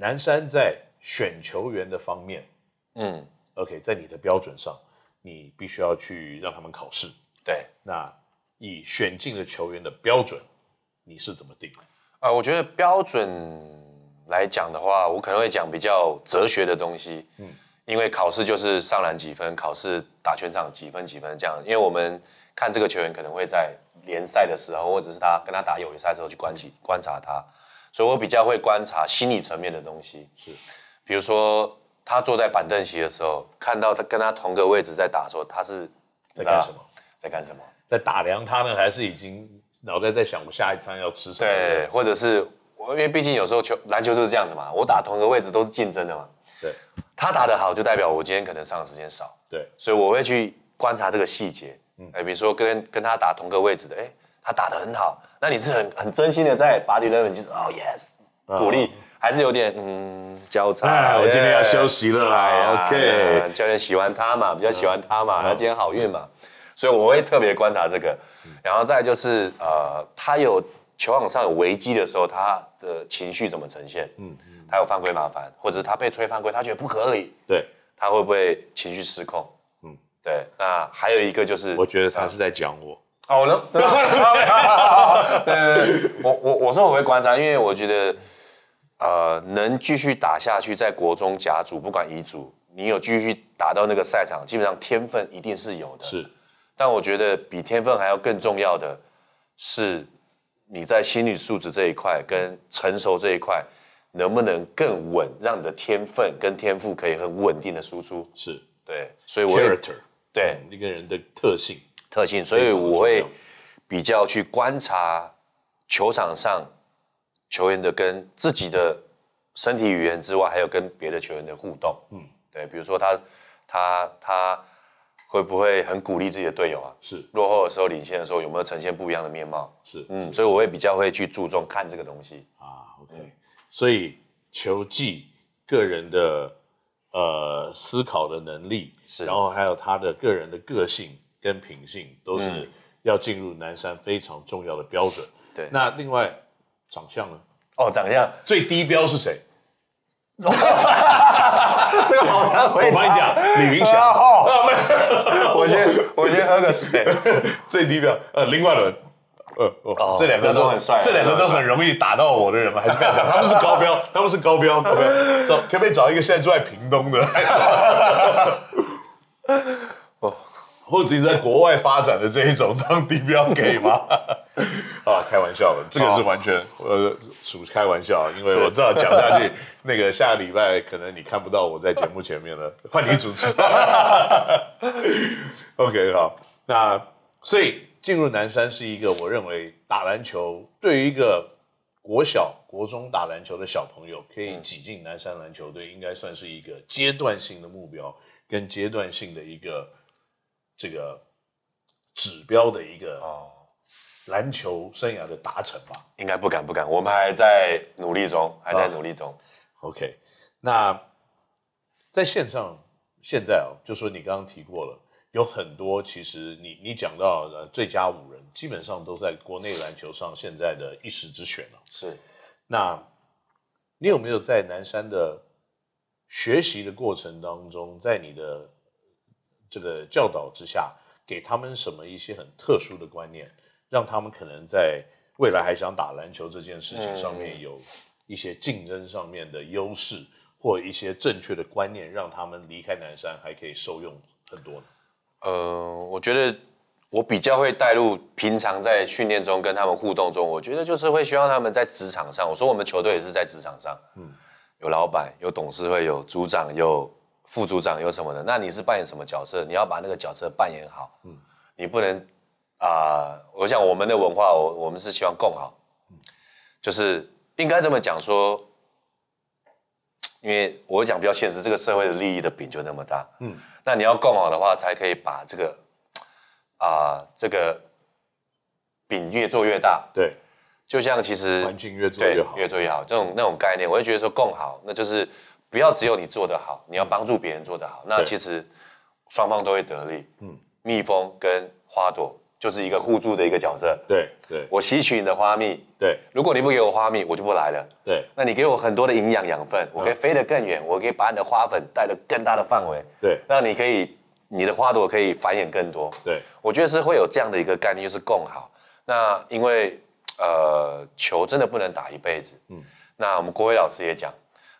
南山在选球员的方面，嗯，OK，在你的标准上，你必须要去让他们考试。对，那以选进的球员的标准，你是怎么定？啊、呃，我觉得标准来讲的话，我可能会讲比较哲学的东西。嗯，因为考试就是上篮几分，考试打全场几分几分这样。因为我们看这个球员可能会在联赛的时候，或者是他跟他打友谊赛的时候去观察观察他，所以我比较会观察心理层面的东西。是，比如说他坐在板凳席的时候，看到他跟他同个位置在打的时候，他是在干什么？在干什么？在打量他呢，还是已经？脑袋在想我下一餐要吃什么？对，或者是我，因为毕竟有时候球篮球就是这样子嘛，我打同一个位置都是竞争的嘛。对，他打得好，就代表我今天可能上的时间少。对，所以我会去观察这个细节。嗯，哎，比如说跟跟他打同个位置的，哎，他打得很好，那你是很很真心的在把你的人就是哦 yes 鼓励，还是有点嗯交叉？我今天要休息了啦。OK，教练喜欢他嘛，比较喜欢他嘛，他今天好运嘛，所以我会特别观察这个。然后再就是，呃，他有球场上有危机的时候，他的情绪怎么呈现？嗯，他有犯规麻烦，或者他被吹犯规，他觉得不合理，对，他会不会情绪失控？嗯，对。那还有一个就是，我觉得他是在讲我。哦，能，对对对，我我我说我会观察，因为我觉得，呃，能继续打下去，在国中甲组，不管乙组，你有继续打到那个赛场，基本上天分一定是有的。是。但我觉得比天分还要更重要的是，你在心理素质这一块跟成熟这一块，能不能更稳，让你的天分跟天赋可以很稳定的输出。是对，所以我 character 对一个人的特性特性，所以我会比较去观察球场上球员的跟自己的身体语言之外，还有跟别的球员的互动。嗯，对，比如说他他他。会不会很鼓励自己的队友啊？是落后的时候、领先的时候，有没有呈现不一样的面貌？是，嗯，所以我会比较会去注重看这个东西啊。OK，、嗯、所以球技、个人的呃思考的能力，是，然后还有他的个人的个性跟品性，都是要进入南山非常重要的标准。嗯、对，那另外长相呢？哦，长相最低标是谁？这个好难回答。我帮你讲，李云祥。我先我先喝个水。最低标呃林冠伦，呃哦，这两个都很帅，这两个都很容易打到我的人嘛？还是不要讲，他们是高标，他们是高标，高标。找可不可以找一个现在住在屏东的？哦，或者是在国外发展的这一种当地标可以吗？啊，开玩笑的，这个是完全呃属开玩笑，因为我知道讲下去。那个下个礼拜可能你看不到我在节目前面了，换你主持。OK，好，那所以进入南山是一个我认为打篮球对于一个国小、国中打篮球的小朋友可以挤进南山篮球队，应该算是一个阶段性的目标跟阶段性的一个这个指标的一个哦。篮球生涯的达成吧？应该不敢不敢，我们还在努力中，还在努力中。OK，那在线上现在哦，就说你刚刚提过了，有很多其实你你讲到的最佳五人，基本上都在国内篮球上现在的一时之选了。是，那你有没有在南山的学习的过程当中，在你的这个教导之下，给他们什么一些很特殊的观念，让他们可能在未来还想打篮球这件事情上面有？嗯一些竞争上面的优势，或一些正确的观念，让他们离开南山还可以受用很多呢。呃，我觉得我比较会带入平常在训练中跟他们互动中，我觉得就是会希望他们在职场上。我说我们球队也是在职场上，嗯，有老板，有董事会，有组长，有副组长，有什么的。那你是扮演什么角色？你要把那个角色扮演好，嗯，你不能啊、呃。我想我们的文化，我我们是希望共好，嗯，就是。应该这么讲说，因为我讲比较现实，这个社会的利益的饼就那么大，嗯，那你要共好的话，才可以把这个啊、呃、这个饼越做越大，对，就像其实环境越做越好，越做越好这种那种概念，我就觉得说共好，那就是不要只有你做得好，你要帮助别人做得好，嗯、那其实双方都会得利，嗯，蜜蜂跟花朵就是一个互助的一个角色。对对，我吸取你的花蜜。对，如果你不给我花蜜，我就不来了。对，那你给我很多的营养养分，我可以飞得更远，我可以把你的花粉带得更大的范围。对，那你可以，你的花朵可以繁衍更多。对，我觉得是会有这样的一个概念，就是共好。那因为呃，球真的不能打一辈子。嗯，那我们郭伟老师也讲，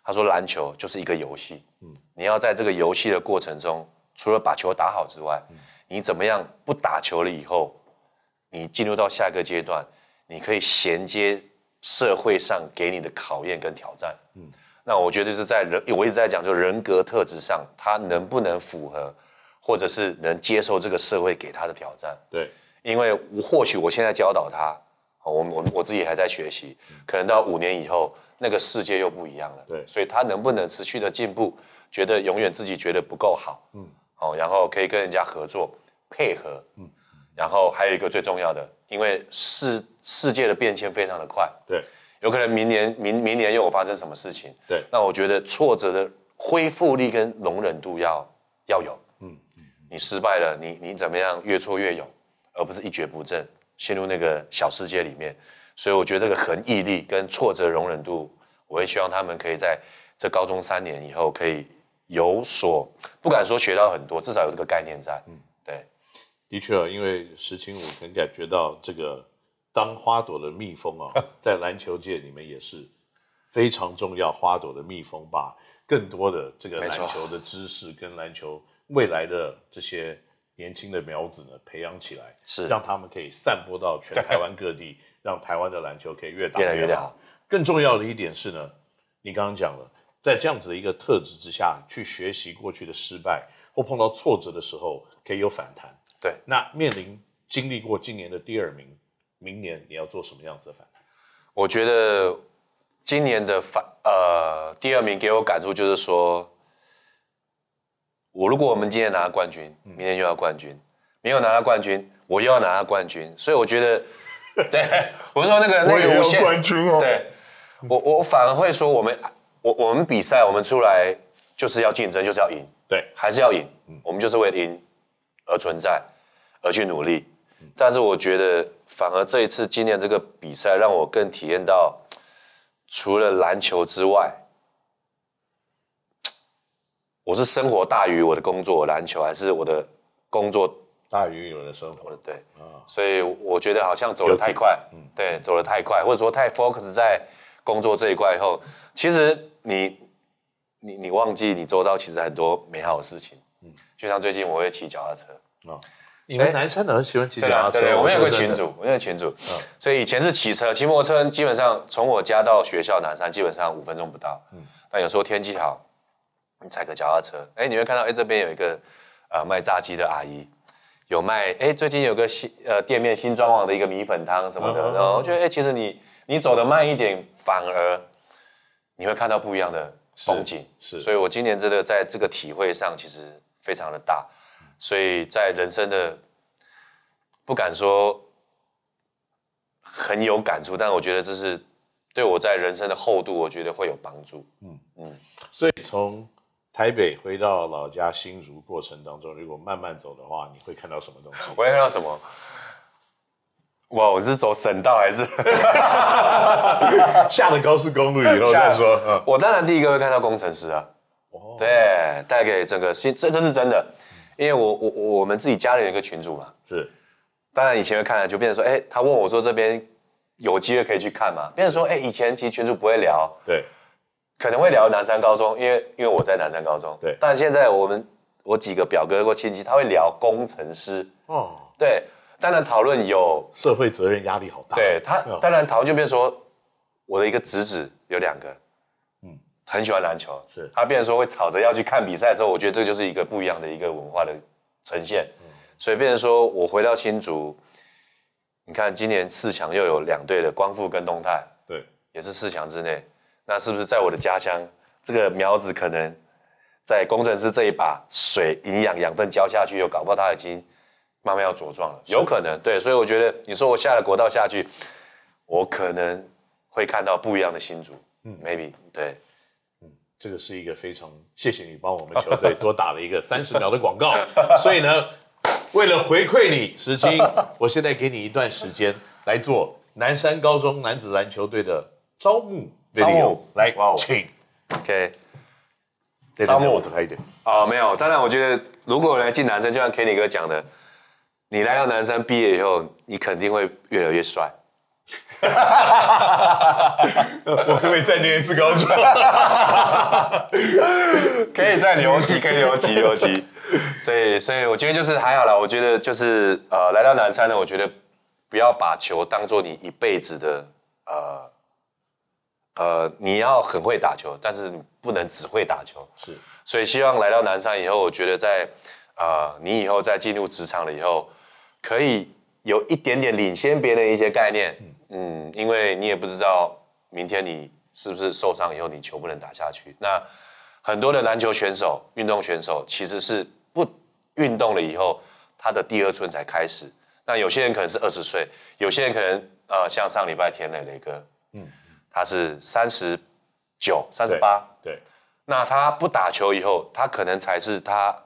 他说篮球就是一个游戏。嗯，你要在这个游戏的过程中，除了把球打好之外，嗯你怎么样不打球了以后，你进入到下一个阶段，你可以衔接社会上给你的考验跟挑战。嗯，那我觉得是在人，我一直在讲，就人格特质上，他能不能符合，或者是能接受这个社会给他的挑战。对，因为或许我现在教导他，我我我自己还在学习，可能到五年以后，那个世界又不一样了。对，所以他能不能持续的进步，觉得永远自己觉得不够好。嗯。哦，然后可以跟人家合作配合，嗯，然后还有一个最重要的，因为世世界的变迁非常的快，对，有可能明年明明年又有发生什么事情，对，那我觉得挫折的恢复力跟容忍度要要有，嗯，你失败了，你你怎么样越挫越勇，而不是一蹶不振，陷入那个小世界里面，所以我觉得这个恒毅力跟挫折容忍度，我也希望他们可以在这高中三年以后可以。有所不敢说学到很多，至少有这个概念在。嗯，对，的确啊，因为石清我能感觉到这个当花朵的蜜蜂啊，在篮球界里面也是非常重要。花朵的蜜蜂把更多的这个篮球的知识跟篮球未来的这些年轻的苗子呢培养起来，是让他们可以散播到全台湾各地，让台湾的篮球可以越打越好。越来越好。更重要的一点是呢，你刚刚讲了。在这样子的一个特质之下去学习过去的失败，或碰到挫折的时候，可以有反弹。对，那面临经历过今年的第二名，明年你要做什么样子的反弹？我觉得今年的反呃第二名给我感触就是说，我如果我们今天拿了冠军，明天又要冠军，没有拿到冠军，我又要拿到冠军，所以我觉得，对，我是说那个那个无限冠军哦，对，我我反而会说我们。我我们比赛，我们出来就是要竞争，就是要赢，对，还是要赢。嗯，我们就是为赢而存在，而去努力。嗯，但是我觉得，反而这一次今年这个比赛，让我更体验到，除了篮球之外，我是生活大于我的工作，篮球还是我的工作大于我的生活。对，啊，所以我觉得好像走得太快，嗯，对，走得太快，或者说太 focus 在工作这一块以后，其实。你你你忘记你周遭其实很多美好的事情，嗯，就像最近我会骑脚踏车啊、哦，你们男生很喜欢骑脚踏车，对，我们有个群主，我们有个群主，嗯，所以以前是骑车，骑摩托车基本上从我家到学校南山基本上五分钟不到，嗯，但有时候天气好，你踩个脚踏车，哎，你会看到哎这边有一个呃卖炸鸡的阿姨，有卖哎最近有个新呃店面新装潢的一个米粉汤什么的，嗯、然后我觉得哎其实你你走的慢一点反而。你会看到不一样的风景，是，是，所以我今年真的在这个体会上其实非常的大，所以在人生的不敢说很有感触，但我觉得这是对我在人生的厚度，我觉得会有帮助。嗯。嗯，所以从台北回到老家新竹过程当中，如果慢慢走的话，你会看到什么东西？我会看到什么？哇！我是走省道还是 下了高速公路以后再说？我当然第一个会看到工程师啊。哦，对，带给整个新，这这是真的，因为我我我们自己家里有一个群主嘛。是。当然以前会看了，就变成说，哎，他问我说这边有机会可以去看嘛？变成说，哎，以前其实群主不会聊。对。可能会聊南山高中，因为因为我在南山高中。对。但现在我们我几个表哥或亲戚，他会聊工程师。哦。对。当然讨论有社会责任压力好大。对他，当然讨论就变成说，我的一个侄子有两个，嗯，很喜欢篮球，是他变成说会吵着要去看比赛的时候，我觉得这就是一个不一样的一个文化的呈现。嗯，所以变成说我回到新竹，你看今年四强又有两队的光复跟东泰，对，也是四强之内，那是不是在我的家乡？这个苗子可能在工程师这一把水营养养分浇下去，又搞不好他已经。慢慢要茁壮了，有可能对，所以我觉得你说我下了国道下去，我可能会看到不一样的新竹，嗯，maybe 对，嗯，这个是一个非常谢谢你帮我们球队多打了一个三十秒的广告，所以呢，为了回馈你，石金，我现在给你一段时间来做南山高中男子篮球队的招募。招募来，哇，请，OK。招募我走开一点啊，没有。当然，我觉得如果来进南山，就像 Kenny 哥讲的，你来到南山毕业以后，你肯定会越来越帅。我可不可以再念一次高中？可以再留级，可以留级，留级。所以，所以我觉得就是还好啦。我觉得就是呃，来到南山呢，我觉得不要把球当做你一辈子的呃呃，你要很会打球，但是你不能只会打球。是，所以希望来到南山以后，我觉得在呃，你以后再进入职场了以后，可以有一点点领先别人一些概念。嗯嗯，因为你也不知道明天你是不是受伤以后你球不能打下去。那很多的篮球选手、运动选手其实是不运动了以后，他的第二春才开始。那有些人可能是二十岁，有些人可能呃，像上礼拜天磊磊哥，嗯，他是三十九、三十八，对。那他不打球以后，他可能才是他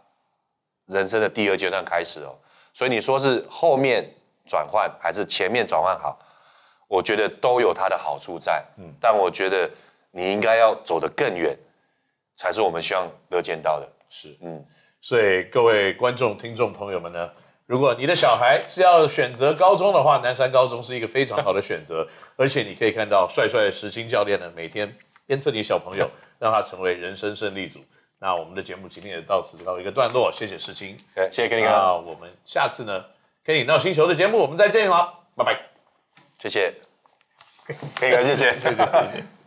人生的第二阶段开始哦。所以你说是后面转换还是前面转换好？我觉得都有它的好处在，嗯，但我觉得你应该要走得更远，才是我们希望乐见到的。是，嗯，所以各位观众、听众朋友们呢，如果你的小孩是要选择高中的话，南山高中是一个非常好的选择，而且你可以看到帅帅的石青教练呢，每天鞭策你小朋友，让他成为人生胜利组。那我们的节目今天也到此告一个段落，谢谢石青，谢谢 Kenny 哥，那我们下次呢，Kenny NOW 星球的节目我们再见了，拜拜。谢谢，可以了，谢谢，谢谢。